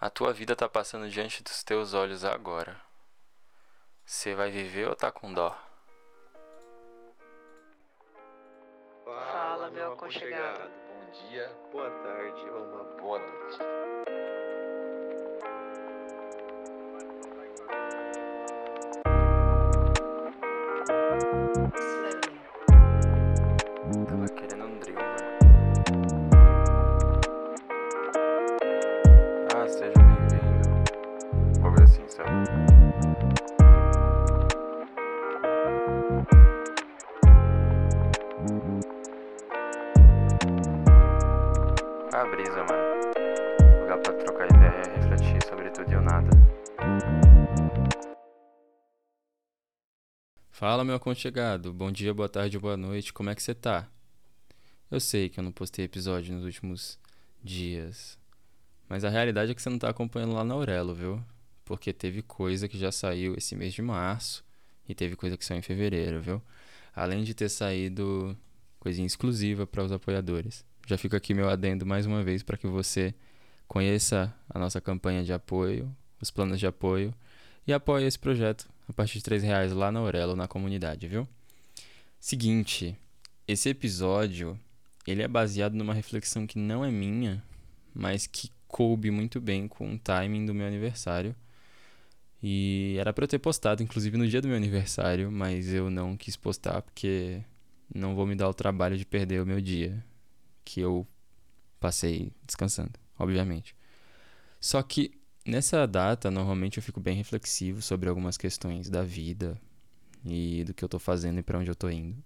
A tua vida tá passando diante dos teus olhos agora. Você vai viver ou tá com dó? Fala, meu aconchegado. Bom dia, boa tarde ou uma boa noite. Fala, meu aconchegado. Bom dia, boa tarde, boa noite. Como é que você tá? Eu sei que eu não postei episódio nos últimos dias. Mas a realidade é que você não tá acompanhando lá na Aurelo, viu? Porque teve coisa que já saiu esse mês de março e teve coisa que saiu em fevereiro, viu? Além de ter saído coisinha exclusiva para os apoiadores. Já fica aqui meu adendo mais uma vez para que você conheça a nossa campanha de apoio, os planos de apoio e apoie esse projeto a partir de três reais lá na Aurelo, na comunidade, viu? Seguinte, esse episódio ele é baseado numa reflexão que não é minha, mas que coube muito bem com o timing do meu aniversário. E era para eu ter postado, inclusive no dia do meu aniversário, mas eu não quis postar porque não vou me dar o trabalho de perder o meu dia, que eu passei descansando, obviamente. Só que nessa data, normalmente eu fico bem reflexivo sobre algumas questões da vida e do que eu tô fazendo e para onde eu tô indo.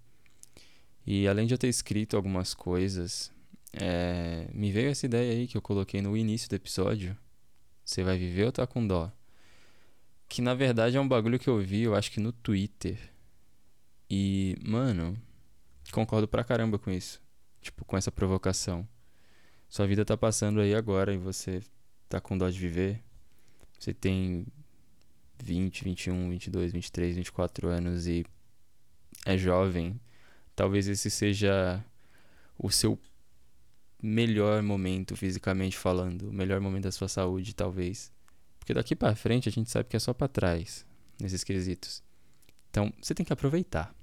E além de eu ter escrito algumas coisas, é, me veio essa ideia aí que eu coloquei no início do episódio. Você vai viver ou tá com dó? Que na verdade é um bagulho que eu vi, eu acho que no Twitter. E, mano, concordo pra caramba com isso. Tipo, com essa provocação. Sua vida tá passando aí agora e você tá com dó de viver. Você tem 20, 21, 22, 23, 24 anos e é jovem. Talvez esse seja o seu melhor momento fisicamente falando, o melhor momento da sua saúde, talvez. Porque daqui pra frente a gente sabe que é só pra trás nesses quesitos. Então, você tem que aproveitar.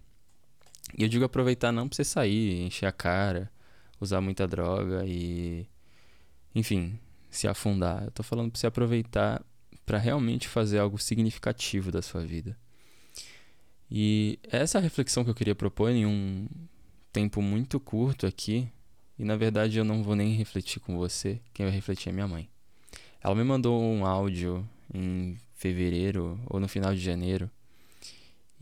E eu digo aproveitar não pra você sair, encher a cara, usar muita droga e enfim, se afundar. Eu tô falando pra você aproveitar pra realmente fazer algo significativo da sua vida. E essa é reflexão que eu queria propor em um tempo muito curto aqui. E na verdade eu não vou nem refletir com você, quem vai refletir é minha mãe. Ela me mandou um áudio em fevereiro ou no final de janeiro.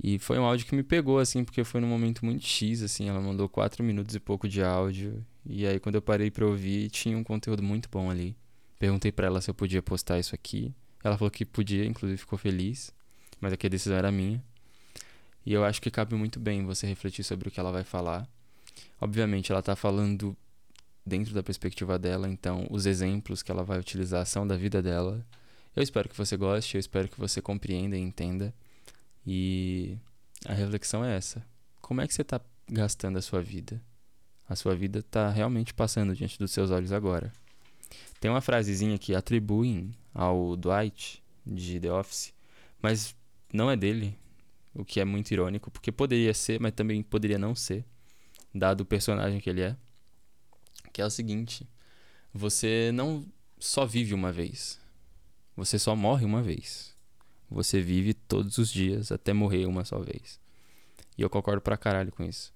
E foi um áudio que me pegou, assim, porque foi num momento muito X, assim. Ela mandou quatro minutos e pouco de áudio. E aí, quando eu parei pra ouvir, tinha um conteúdo muito bom ali. Perguntei pra ela se eu podia postar isso aqui. Ela falou que podia, inclusive ficou feliz. Mas aqui a decisão era minha. E eu acho que cabe muito bem você refletir sobre o que ela vai falar. Obviamente, ela tá falando dentro da perspectiva dela, então os exemplos que ela vai utilizar são da vida dela. Eu espero que você goste, eu espero que você compreenda e entenda. E a reflexão é essa: como é que você está gastando a sua vida? A sua vida está realmente passando diante dos seus olhos agora. Tem uma frasezinha que atribuem ao Dwight de The Office, mas não é dele, o que é muito irônico, porque poderia ser, mas também poderia não ser, dado o personagem que ele é. Que é o seguinte: você não só vive uma vez, você só morre uma vez. Você vive todos os dias até morrer uma só vez. E eu concordo pra caralho com isso.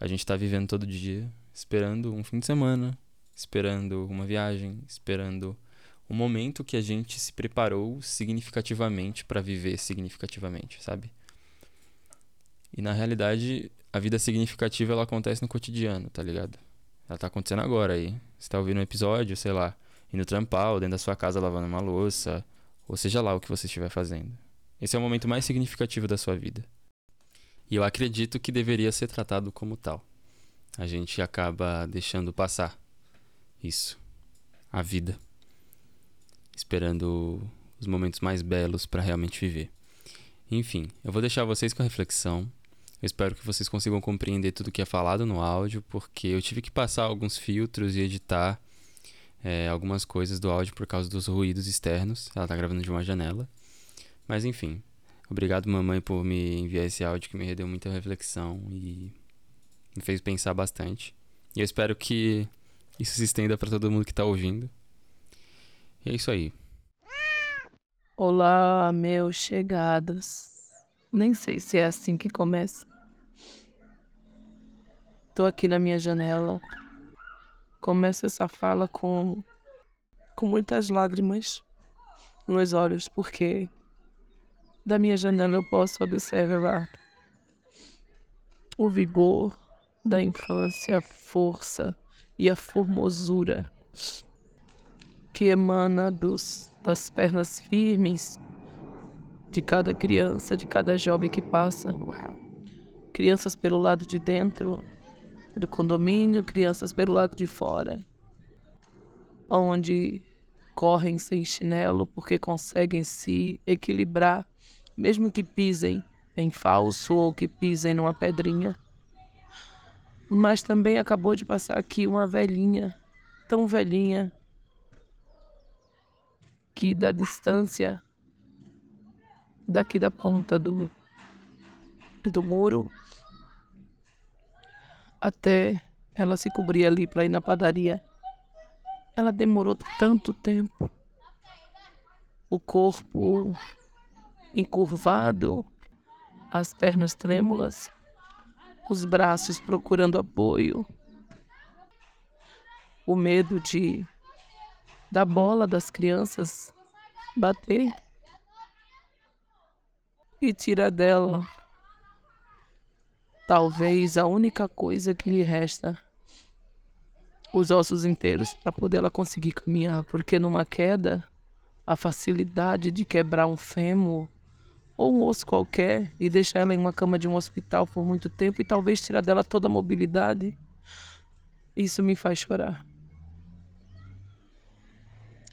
A gente tá vivendo todo dia, esperando um fim de semana, esperando uma viagem, esperando um momento que a gente se preparou significativamente para viver significativamente, sabe? E na realidade, a vida significativa ela acontece no cotidiano, tá ligado? Ela tá acontecendo agora aí. Você tá ouvindo um episódio, sei lá, indo trampar, ou dentro da sua casa lavando uma louça, ou seja lá o que você estiver fazendo. Esse é o momento mais significativo da sua vida. E eu acredito que deveria ser tratado como tal. A gente acaba deixando passar isso, a vida, esperando os momentos mais belos para realmente viver. Enfim, eu vou deixar vocês com a reflexão. Eu espero que vocês consigam compreender tudo que é falado no áudio, porque eu tive que passar alguns filtros e editar é, algumas coisas do áudio por causa dos ruídos externos. Ela tá gravando de uma janela. Mas enfim, obrigado mamãe por me enviar esse áudio que me rendeu muita reflexão e me fez pensar bastante. E eu espero que isso se estenda para todo mundo que tá ouvindo. E é isso aí. Olá, meus chegados. Nem sei se é assim que começa. Tô aqui na minha janela. Começo essa fala com com muitas lágrimas nos olhos, porque da minha janela eu posso observar o vigor da infância, a força e a formosura que emana dos, das pernas firmes de cada criança, de cada jovem que passa. Crianças pelo lado de dentro do condomínio, crianças pelo lado de fora, onde correm sem chinelo porque conseguem se equilibrar, mesmo que pisem em falso ou que pisem numa pedrinha. Mas também acabou de passar aqui uma velhinha, tão velhinha, que da distância daqui da ponta do, do muro até ela se cobrir ali para ir na padaria. Ela demorou tanto tempo. O corpo encurvado, as pernas trêmulas, os braços procurando apoio, o medo de da bola das crianças bater e tira dela. Talvez a única coisa que lhe resta os ossos inteiros para poder ela conseguir caminhar, porque numa queda a facilidade de quebrar um fêmur ou um osso qualquer e deixar ela em uma cama de um hospital por muito tempo e talvez tirar dela toda a mobilidade, isso me faz chorar.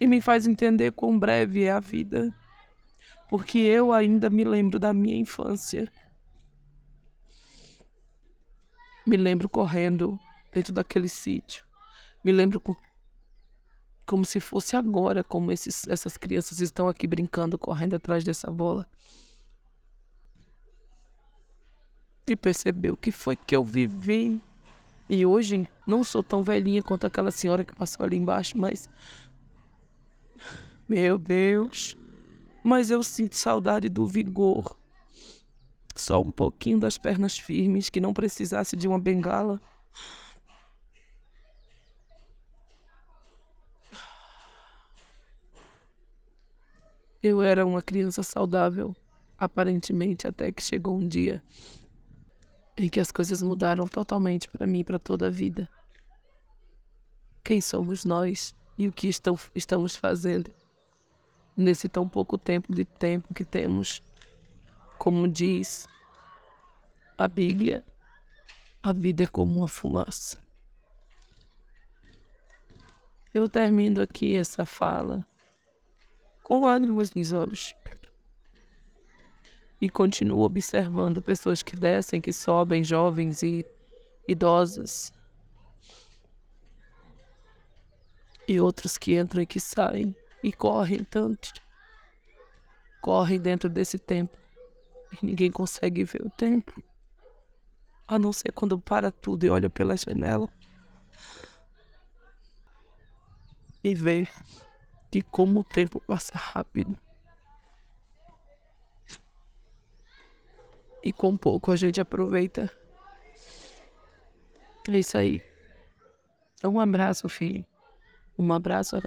E me faz entender quão breve é a vida, porque eu ainda me lembro da minha infância. Me lembro correndo dentro daquele sítio. Me lembro com, como se fosse agora, como esses, essas crianças estão aqui brincando, correndo atrás dessa bola. E perceber o que foi que eu vivi. E hoje não sou tão velhinha quanto aquela senhora que passou ali embaixo, mas. Meu Deus! Mas eu sinto saudade do vigor só um pouquinho das pernas firmes, que não precisasse de uma bengala. Eu era uma criança saudável, aparentemente, até que chegou um dia em que as coisas mudaram totalmente para mim para toda a vida. Quem somos nós e o que estão, estamos fazendo nesse tão pouco tempo de tempo que temos como diz a Bíblia, a vida é como uma fumaça. Eu termino aqui essa fala com lágrimas nos olhos e continuo observando pessoas que descem, que sobem, jovens e idosas, e outros que entram e que saem e correm tanto, correm dentro desse tempo e ninguém consegue ver o tempo. A não ser quando para tudo e olha pela janela. E vê que como o tempo passa rápido. E com pouco a gente aproveita. É isso aí. Um abraço, filho. Um abraço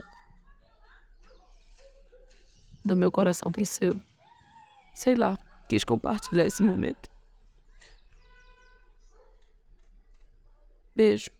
do meu coração pro seu. Sei lá quis compartilhar esse momento. Beijo.